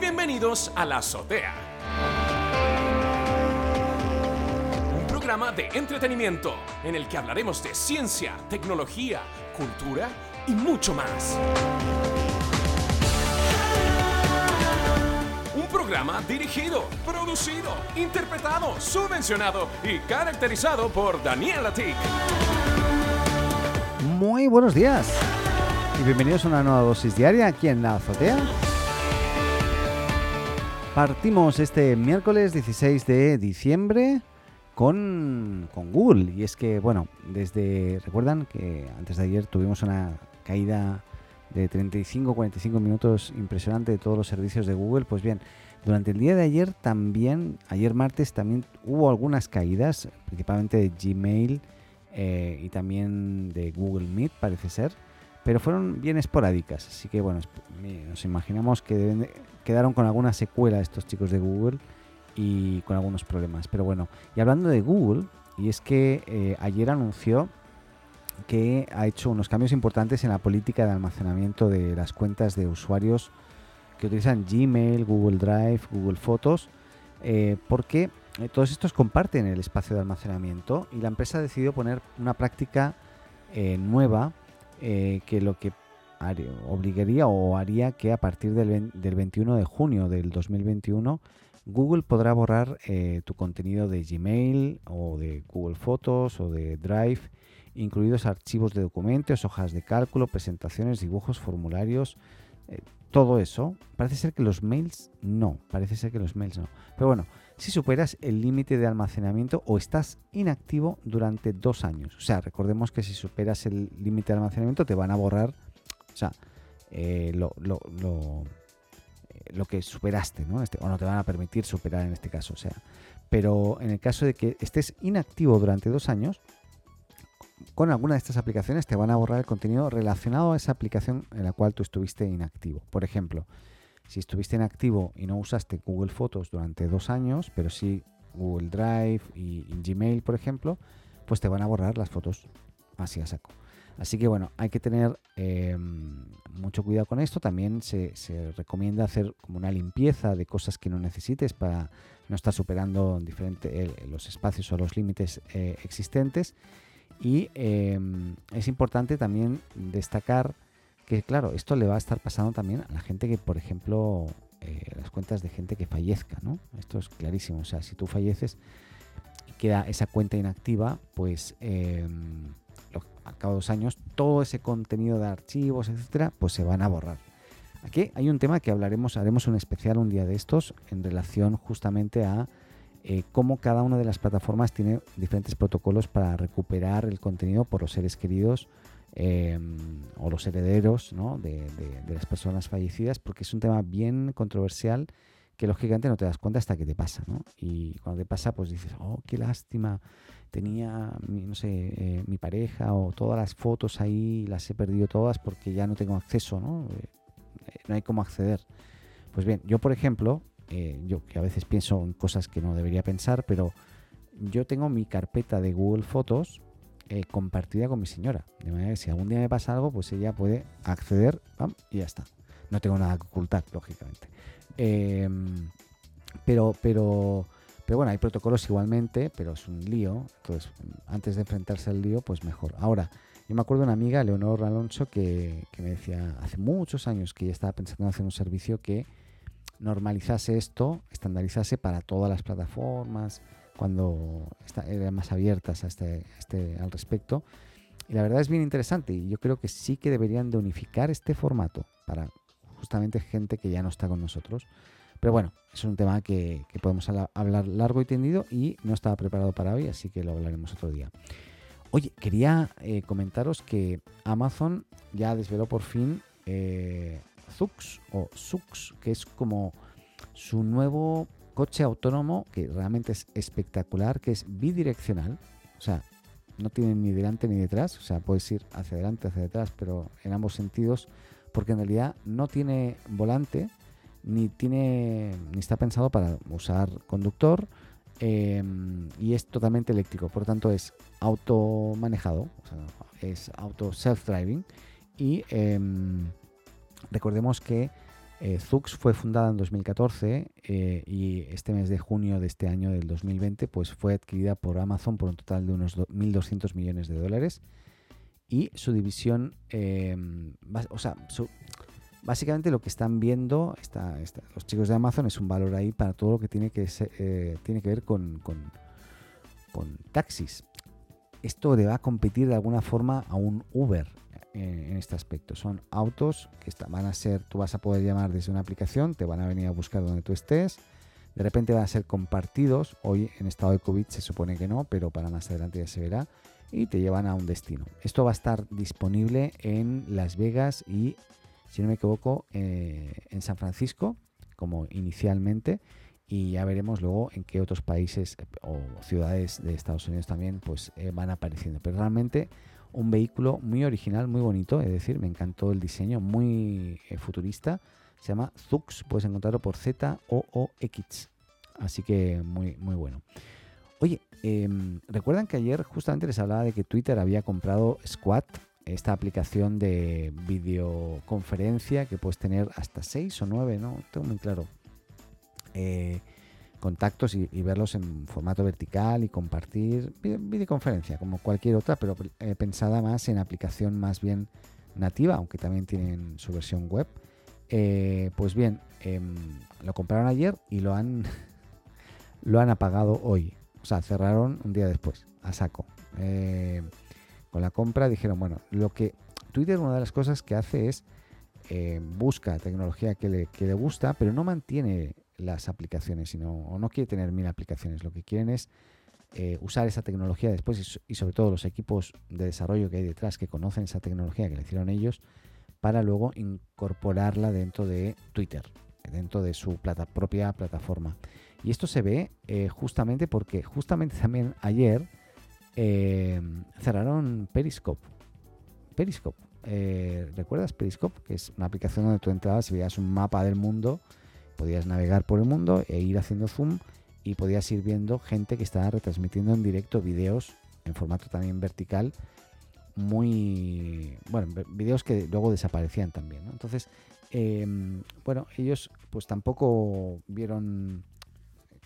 bienvenidos a La Azotea. Un programa de entretenimiento en el que hablaremos de ciencia, tecnología, cultura y mucho más. Un programa dirigido, producido, interpretado, subvencionado y caracterizado por Daniel Atik. Muy buenos días y bienvenidos a una nueva dosis diaria aquí en la azotea. Partimos este miércoles 16 de diciembre con, con Google. Y es que, bueno, desde, recuerdan que antes de ayer tuvimos una caída de 35-45 minutos impresionante de todos los servicios de Google, pues bien, durante el día de ayer también, ayer martes también hubo algunas caídas, principalmente de Gmail eh, y también de Google Meet parece ser, pero fueron bien esporádicas, así que bueno, nos imaginamos que quedaron con alguna secuela estos chicos de Google y con algunos problemas, pero bueno, y hablando de Google, y es que eh, ayer anunció que ha hecho unos cambios importantes en la política de almacenamiento de las cuentas de usuarios que utilizan Gmail, Google Drive, Google Fotos, eh, porque eh, todos estos comparten el espacio de almacenamiento y la empresa ha decidido poner una práctica nueva que lo que obligaría o haría que a partir del, 21 de junio del 2021 Google podrá borrar tu contenido de Gmail o de Google Fotos o de Drive, incluidos archivos de documentos, hojas de cálculo, presentaciones, dibujos, formularios, todo eso. Parece ser que los mails no, parece ser que los mails no. Pero bueno, si superas el límite de almacenamiento o estás inactivo durante dos años. O sea, recordemos que si superas el límite de almacenamiento te van a borrar, o sea, eh, eh, lo, que superaste, ¿no? Este, o no te van a permitir superar en este caso. O sea, pero en el caso de que estés inactivo durante dos años, con alguna de estas aplicaciones te van a borrar el contenido relacionado a esa aplicación en la cual tú estuviste inactivo. Por ejemplo, si estuviste inactivo y no usaste Google Fotos durante dos años, pero sí Google Drive y, Gmail, por ejemplo, pues te van a borrar las fotos así a saco. Así que bueno, hay que tener em, mucho cuidado con esto. También se, recomienda hacer como una limpieza de cosas que no necesites para no estar superando diferente, los espacios o los límites eh, existentes. Y em, es importante también destacar que, claro, esto le va a estar pasando también a la gente que, por ejemplo, eh, las cuentas de gente que fallezca, ¿no? Esto es clarísimo. O sea, si tú falleces y queda esa cuenta inactiva, pues em, al cabo de dos años, todo ese contenido de archivos, etcétera, pues se van a borrar. Aquí hay un tema que hablaremos, haremos un especial un día de estos en relación justamente a eh, cómo cada una de las plataformas tiene diferentes protocolos para recuperar el contenido por los seres queridos em, o los herederos de, las personas fallecidas, porque es un tema bien controversial que lógicamente no te das cuenta hasta que te pasa, Y cuando te pasa, pues dices, oh, qué lástima, tenía, no sé, eh, mi pareja o todas las fotos ahí, las he perdido todas porque ya no tengo acceso, ¿no? Eh, no hay cómo acceder. Pues bien, yo por ejemplo, eh, yo que a veces pienso en cosas que no debería pensar, pero yo tengo mi carpeta de Google Fotos eh, compartida con mi señora. De manera que si algún día me pasa algo, pues ella puede acceder y ya está. No tengo nada que ocultar, lógicamente. Em, pero, pero, pero bueno, hay protocolos igualmente, pero es un lío. Entonces, antes de enfrentarse al lío, pues mejor. Ahora, yo me acuerdo de una amiga, Leonor Alonso, que, que me decía hace muchos años que ella estaba pensando en hacer un servicio que normalizase esto, estandarizase para todas las plataformas, cuando eran más abiertas este, este, al respecto. Y la verdad es bien interesante y yo creo que sí que deberían de unificar este formato para justamente gente que ya no está con nosotros. Pero bueno, es un tema que, podemos hablar largo y tendido y no estaba preparado para hoy, así que lo hablaremos otro día. Oye, quería eh, comentaros que Amazon ya desveló por fin eh, Zux o Zux, que es como su nuevo coche autónomo que realmente es espectacular, que es bidireccional, o sea, no tiene ni delante ni detrás, o sea, puedes ir hacia adelante, hacia detrás, pero en ambos sentidos, porque en realidad no tiene volante, ni tiene, ni está pensado para usar conductor, em, y es totalmente eléctrico, por lo tanto es auto manejado, o sea, es auto self-driving, y em, Recordemos que Eh, Zux fue fundada en 2014 eh, y este mes de junio de este año del 2020 pues fue adquirida por Amazon por un total de unos 1.200 millones de dólares y su división, em, o sea, básicamente lo que están viendo los chicos de Amazon es un valor ahí para todo lo que tiene que, eh, tiene que ver con, con, con taxis. Esto le va a competir de alguna forma a un Uber en, este aspecto. Son autos que van a ser, tú vas a poder llamar desde una aplicación, te van a venir a buscar donde tú estés. De repente van a ser compartidos. Hoy en estado de COVID se supone que no, pero para más adelante ya se verá. Y te llevan a un destino. Esto va a estar disponible en Las Vegas y, si no me equivoco, eh, en San Francisco, como inicialmente. Y ya veremos luego en qué otros países eh, o ciudades de Estados Unidos también pues, eh, van apareciendo. Pero realmente un vehículo muy original, muy bonito, es decir, me encantó el diseño, muy eh, futurista. Se llama Zux, puedes encontrarlo por Z-O-O-X. Así que muy, muy bueno. Oye, em, ¿recuerdan que ayer justamente les hablaba de que Twitter había comprado Squad, esta aplicación de videoconferencia que puedes tener hasta 6 o 9, no tengo muy claro. Eh, contactos y, verlos en formato vertical y compartir videoconferencia como cualquier otra, pero eh, pensada más en aplicación más bien nativa, aunque también tienen su versión web. Eh, pues bien, em, lo compraron ayer y lo han, lo han apagado hoy. O sea, cerraron un día después, a saco. Eh, con la compra dijeron, bueno, lo que Twitter una de las cosas que hace es busca tecnología que le, que le gusta, pero no mantiene las aplicaciones, sino, o no quiere tener mil aplicaciones. Lo que quieren es eh, usar esa tecnología después y, sobre todo los equipos de desarrollo que hay detrás que conocen esa tecnología que le hicieron ellos para luego incorporarla dentro de Twitter, dentro de su propia plataforma. Y esto se ve eh, justamente porque justamente también ayer eh, cerraron Periscope. Periscope. ¿Recuerdas Periscope? Que es una aplicación donde tú entrabas y veías un mapa del mundo podías navegar por el mundo e ir haciendo zoom y podías ir viendo gente que estaba retransmitiendo en directo vídeos en formato también vertical muy bueno vídeos que luego desaparecían también entonces em, bueno ellos pues tampoco vieron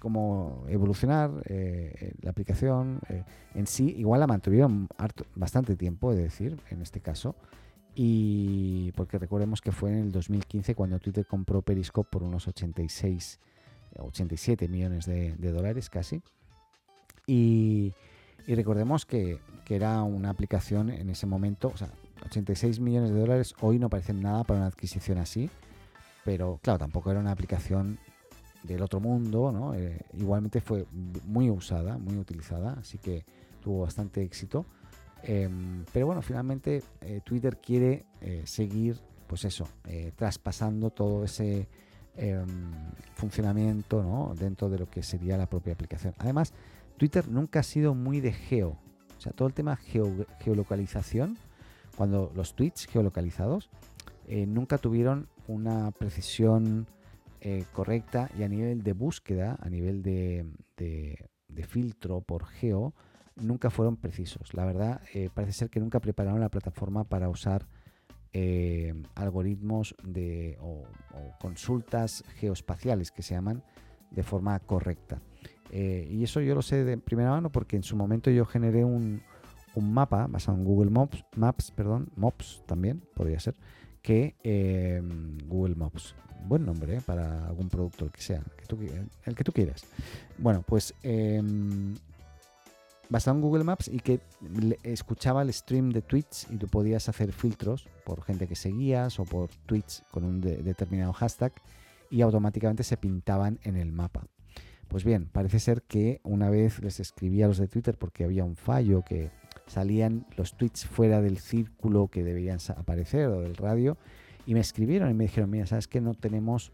cómo evolucionar eh, la aplicación eh, en sí. Igual la mantuvieron bastante tiempo es decir en este caso y porque recordemos que fue en el 2015 cuando Twitter compró Periscope por unos 86, 87 millones de, dólares casi. Y, recordemos que, era una aplicación en ese momento, o sea, 86 millones de dólares hoy no parecen nada para una adquisición así, pero claro, tampoco era una aplicación del otro mundo, ¿no? Eh, igualmente fue muy usada, muy utilizada, así que tuvo bastante éxito. Em, pero bueno, finalmente eh, Twitter quiere eh, seguir, pues eso, eh, traspasando todo ese em, funcionamiento dentro de lo que sería la propia aplicación. Además, Twitter nunca ha sido muy de geo. O sea, todo el tema geolocalización, cuando los tweets geolocalizados nunca tuvieron una precisión correcta y a nivel de búsqueda, a nivel de filtro por geo, nunca fueron precisos. La verdad, eh, parece ser que nunca prepararon la plataforma para usar eh, algoritmos de, o, consultas geoespaciales que se llaman de forma correcta. Eh, y eso yo lo sé de primera mano porque en su momento yo generé un, mapa basado en Google Maps, Maps, perdón, también podría ser, que Google Maps. Buen nombre para algún producto, el que sea, el que tú quieras. Bueno, pues em, basado en Google Maps y que escuchaba el stream de tweets y tú podías hacer filtros por gente que seguías o por tweets con un determinado hashtag y automáticamente se pintaban en el mapa. Pues bien, parece ser que una vez les escribí a los de Twitter porque había un fallo que salían los tweets fuera del círculo que deberían aparecer o del radio y me escribieron y me dijeron, mira, sabes que no tenemos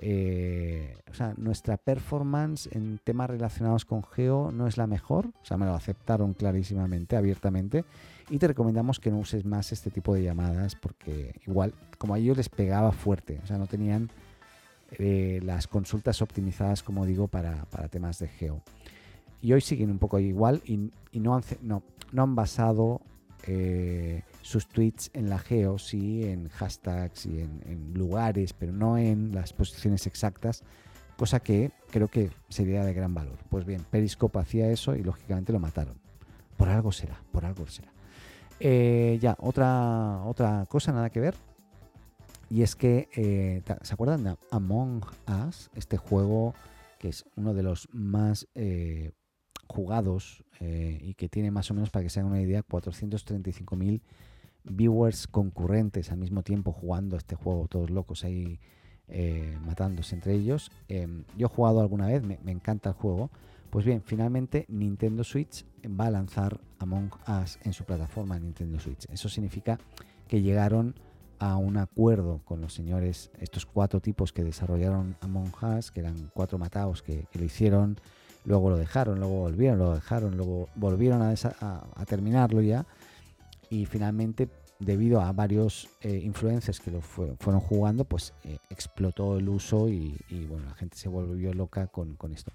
eh, o sea, nuestra performance en temas relacionados con Geo no es la mejor, o sea, me lo aceptaron clarísimamente, abiertamente, y te recomendamos que no uses más este tipo de llamadas porque igual, como a ellos les pegaba fuerte, o sea, no tenían eh, las consultas optimizadas, como digo, para, temas de Geo. Y hoy siguen un poco igual y, no, han, no, no han basado eh, sus tweets en la geo, sí, en hashtags y en, lugares, pero no en las posiciones exactas, cosa que creo que sería de gran valor. Pues bien, Periscope hacía eso y lógicamente lo mataron. Por algo será, por algo será. Eh, ya, otra, otra cosa, nada que ver. Y es que, eh, ¿se acuerdan de Among Us? Este juego que es uno de los más eh, jugados y que tiene más o menos, para que se hagan una idea, 435.000 viewers concurrentes al mismo tiempo jugando este juego, todos locos ahí eh, matándose entre ellos. Em, yo he jugado alguna vez, me, encanta el juego. Pues bien, finalmente Nintendo Switch va a lanzar Among Us en su plataforma Nintendo Switch. Eso significa que llegaron a un acuerdo con los señores, estos cuatro tipos que desarrollaron Among Us, que eran cuatro matados que, lo hicieron, luego lo dejaron, luego volvieron, lo dejaron, luego volvieron a, a terminarlo ya y finalmente debido a varios eh, influencers que lo fueron jugando, pues eh, explotó el uso y, bueno, la gente se volvió loca con, esto.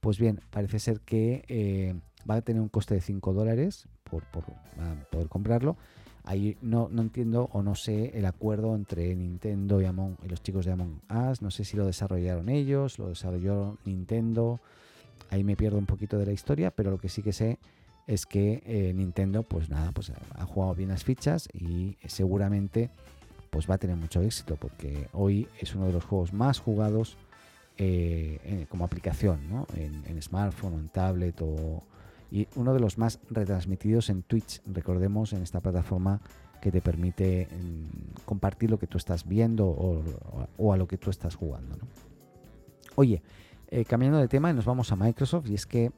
Pues bien, parece ser que eh, va a tener un coste de 5 dólares por, poder comprarlo. Ahí no, no, entiendo o no sé el acuerdo entre Nintendo y, Among, y los chicos de Among Us. No sé si lo desarrollaron ellos, lo desarrolló Nintendo. Ahí me pierdo un poquito de la historia, pero lo que sí que sé es que eh, Nintendo, pues nada, pues ha jugado bien las fichas y seguramente pues va a tener mucho éxito porque hoy es uno de los juegos más jugados eh, como aplicación, ¿no? en, smartphone o en tablet o, y uno de los más retransmitidos en Twitch, recordemos, en esta plataforma que te permite mm, compartir lo que tú estás viendo o, a lo que tú estás jugando. Oye, eh, cambiando de tema, nos vamos a Microsoft y es que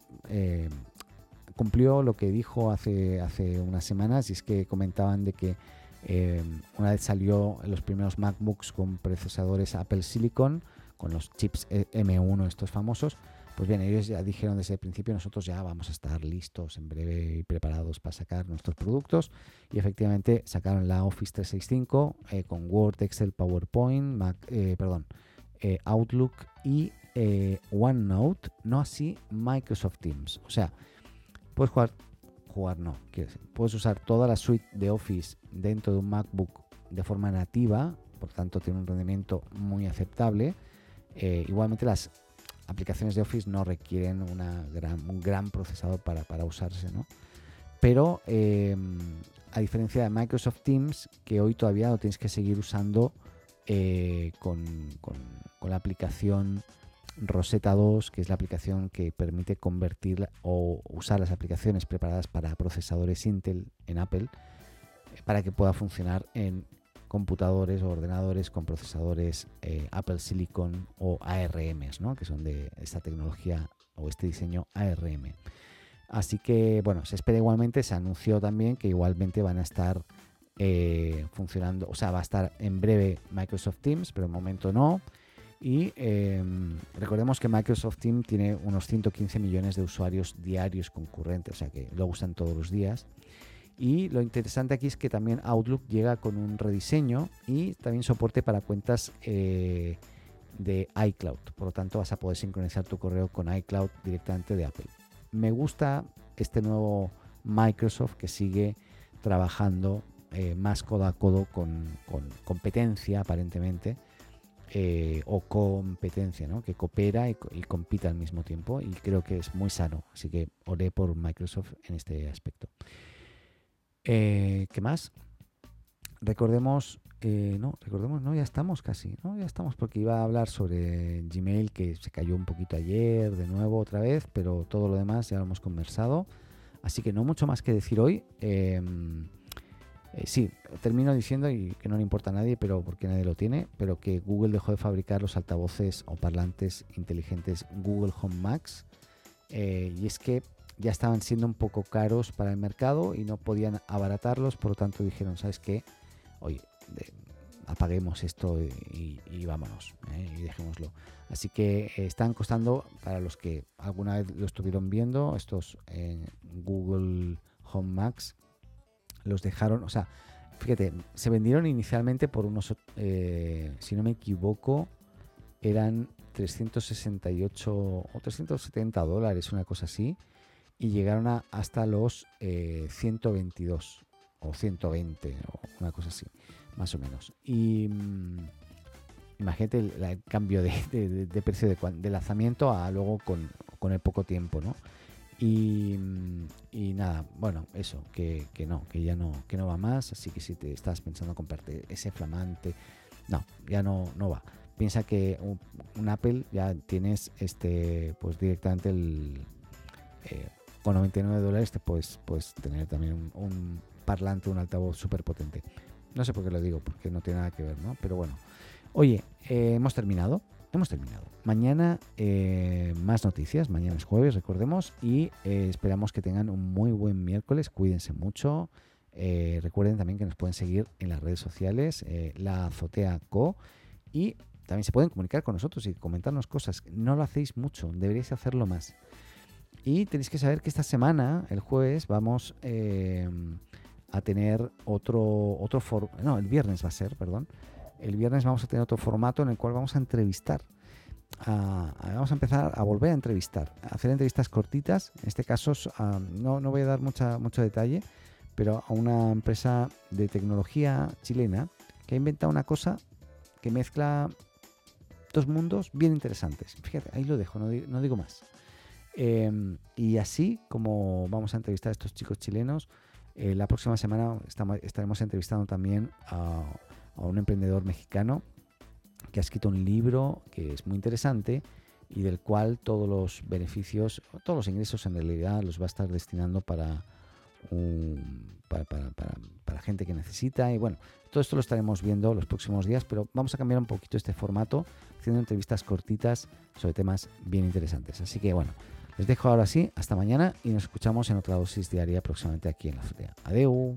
cumplió lo que dijo hace, hace unas semanas y es que comentaban de que eh, una vez salió los primeros MacBooks con procesadores Apple Silicon, con los chips eh, M1 estos famosos, pues bien, ellos ya dijeron desde el principio, nosotros ya vamos a estar listos en breve y preparados para sacar nuestros productos. Y efectivamente sacaron la Office 365 eh, con Word, Excel, PowerPoint, Mac, perdón, Outlook y OneNote, no así Microsoft Teams. O sea, Puedes jugar, jugar no, puedes usar toda la suite de Office dentro de un MacBook de forma nativa, por tanto tiene un rendimiento muy aceptable. Eh, igualmente las aplicaciones de Office no requieren una gran, un gran procesador para, usarse, ¿no? Pero em, a diferencia de Microsoft Teams, que hoy todavía lo tienes que seguir usando eh, con, con, la aplicación Rosetta 2, que es la aplicación que permite convertir o usar las aplicaciones preparadas para procesadores Intel en Apple eh, para que pueda funcionar en computadores o ordenadores con procesadores eh, Apple Silicon o ARMs, ¿no? que son de esta tecnología o este diseño ARM. Así que, bueno, se espera igualmente, se anunció también que igualmente van a estar eh, funcionando, o sea, va a estar en breve Microsoft Teams, pero de momento no. Y em, recordemos que Microsoft Teams tiene unos 115 millones de usuarios diarios concurrentes, o sea que lo usan todos los días. Y lo interesante aquí es que también Outlook llega con un rediseño y también soporte para cuentas eh, de iCloud. Por lo tanto, vas a poder sincronizar tu correo con iCloud directamente de Apple. Me gusta este nuevo Microsoft que sigue trabajando eh, más codo a codo con competencia aparentemente eh, o competencia, ¿no? que coopera y, compite al mismo tiempo y creo que es muy sano. Así que oré por Microsoft en este aspecto. Eh, ¿Qué más? Recordemos, eh, no, recordemos, no, ya estamos casi, ¿no? Ya estamos porque iba a hablar sobre Gmail que se cayó un poquito ayer, de nuevo otra vez, pero todo lo demás ya lo hemos conversado. Así que no mucho más que decir hoy. Eh, sí, termino diciendo, y que no le importa a nadie, pero porque nadie lo tiene, pero que Google dejó de fabricar los altavoces o parlantes inteligentes Google Home Max. Eh, y es que ya estaban siendo un poco caros para el mercado y no podían abaratarlos, por lo tanto dijeron, ¿sabes qué? Oye, apaguemos esto y, vámonos, ¿eh? y dejémoslo. Así que están costando, para los que alguna vez lo estuvieron viendo, estos Google Home Max, los dejaron, o sea, fíjate, se vendieron inicialmente por unos, eh, si no me equivoco, eran 368 o 370 dólares, una cosa así, y llegaron a, hasta los 122. o 120 o una cosa así, más o menos. Y mm, imagínate el, cambio de, precio de, lanzamiento a luego con, con, el poco tiempo, ¿no? Y, nada, bueno, eso, que, que, no, que ya no, que no va más, así que si te estás pensando comprarte ese flamante, no, ya no, no va. Piensa que un, Apple ya tienes este, pues directamente el eh, con 99 dólares te puedes, puedes tener también un, parlante, un altavoz súper potente. No sé por qué lo digo, porque no tiene nada que ver, ¿no? Pero bueno. Oye, eh, hemos terminado. Hemos terminado. Mañana eh, más noticias. Mañana es jueves, recordemos. Y esperamos que tengan un muy buen miércoles. Cuídense mucho. recuerden también que nos pueden seguir en las redes sociales, la Azotea Co. Y también se pueden comunicar con nosotros y comentarnos cosas. No lo hacéis mucho, deberíais hacerlo más. Y tenéis que saber que esta semana, el jueves, vamos eh, a tener otro, otro no, el viernes va a ser, perdón. El viernes vamos a tener otro formato en el cual vamos a entrevistar. vamos a empezar a volver a entrevistar, a hacer entrevistas cortitas. En este caso, no, no voy a dar mucha, mucho detalle, pero a una empresa de tecnología chilena que ha inventado una cosa que mezcla dos mundos bien interesantes. Fíjate, ahí lo dejo, no digo, más. Em, y así como vamos a entrevistar a estos chicos chilenos, eh, la próxima semana estaremos entrevistando también a, un emprendedor mexicano que ha escrito un libro que es muy interesante y del cual todos los beneficios, todos los ingresos en realidad los va a estar destinando para, para, para, para, gente que necesita. Y bueno, todo esto lo estaremos viendo los próximos días, pero vamos a cambiar un poquito este formato, haciendo entrevistas cortitas sobre temas bien interesantes. Así que bueno, les dejo ahora sí, hasta mañana y nos escuchamos en otra dosis diaria próximamente aquí en la azotea. Adeu.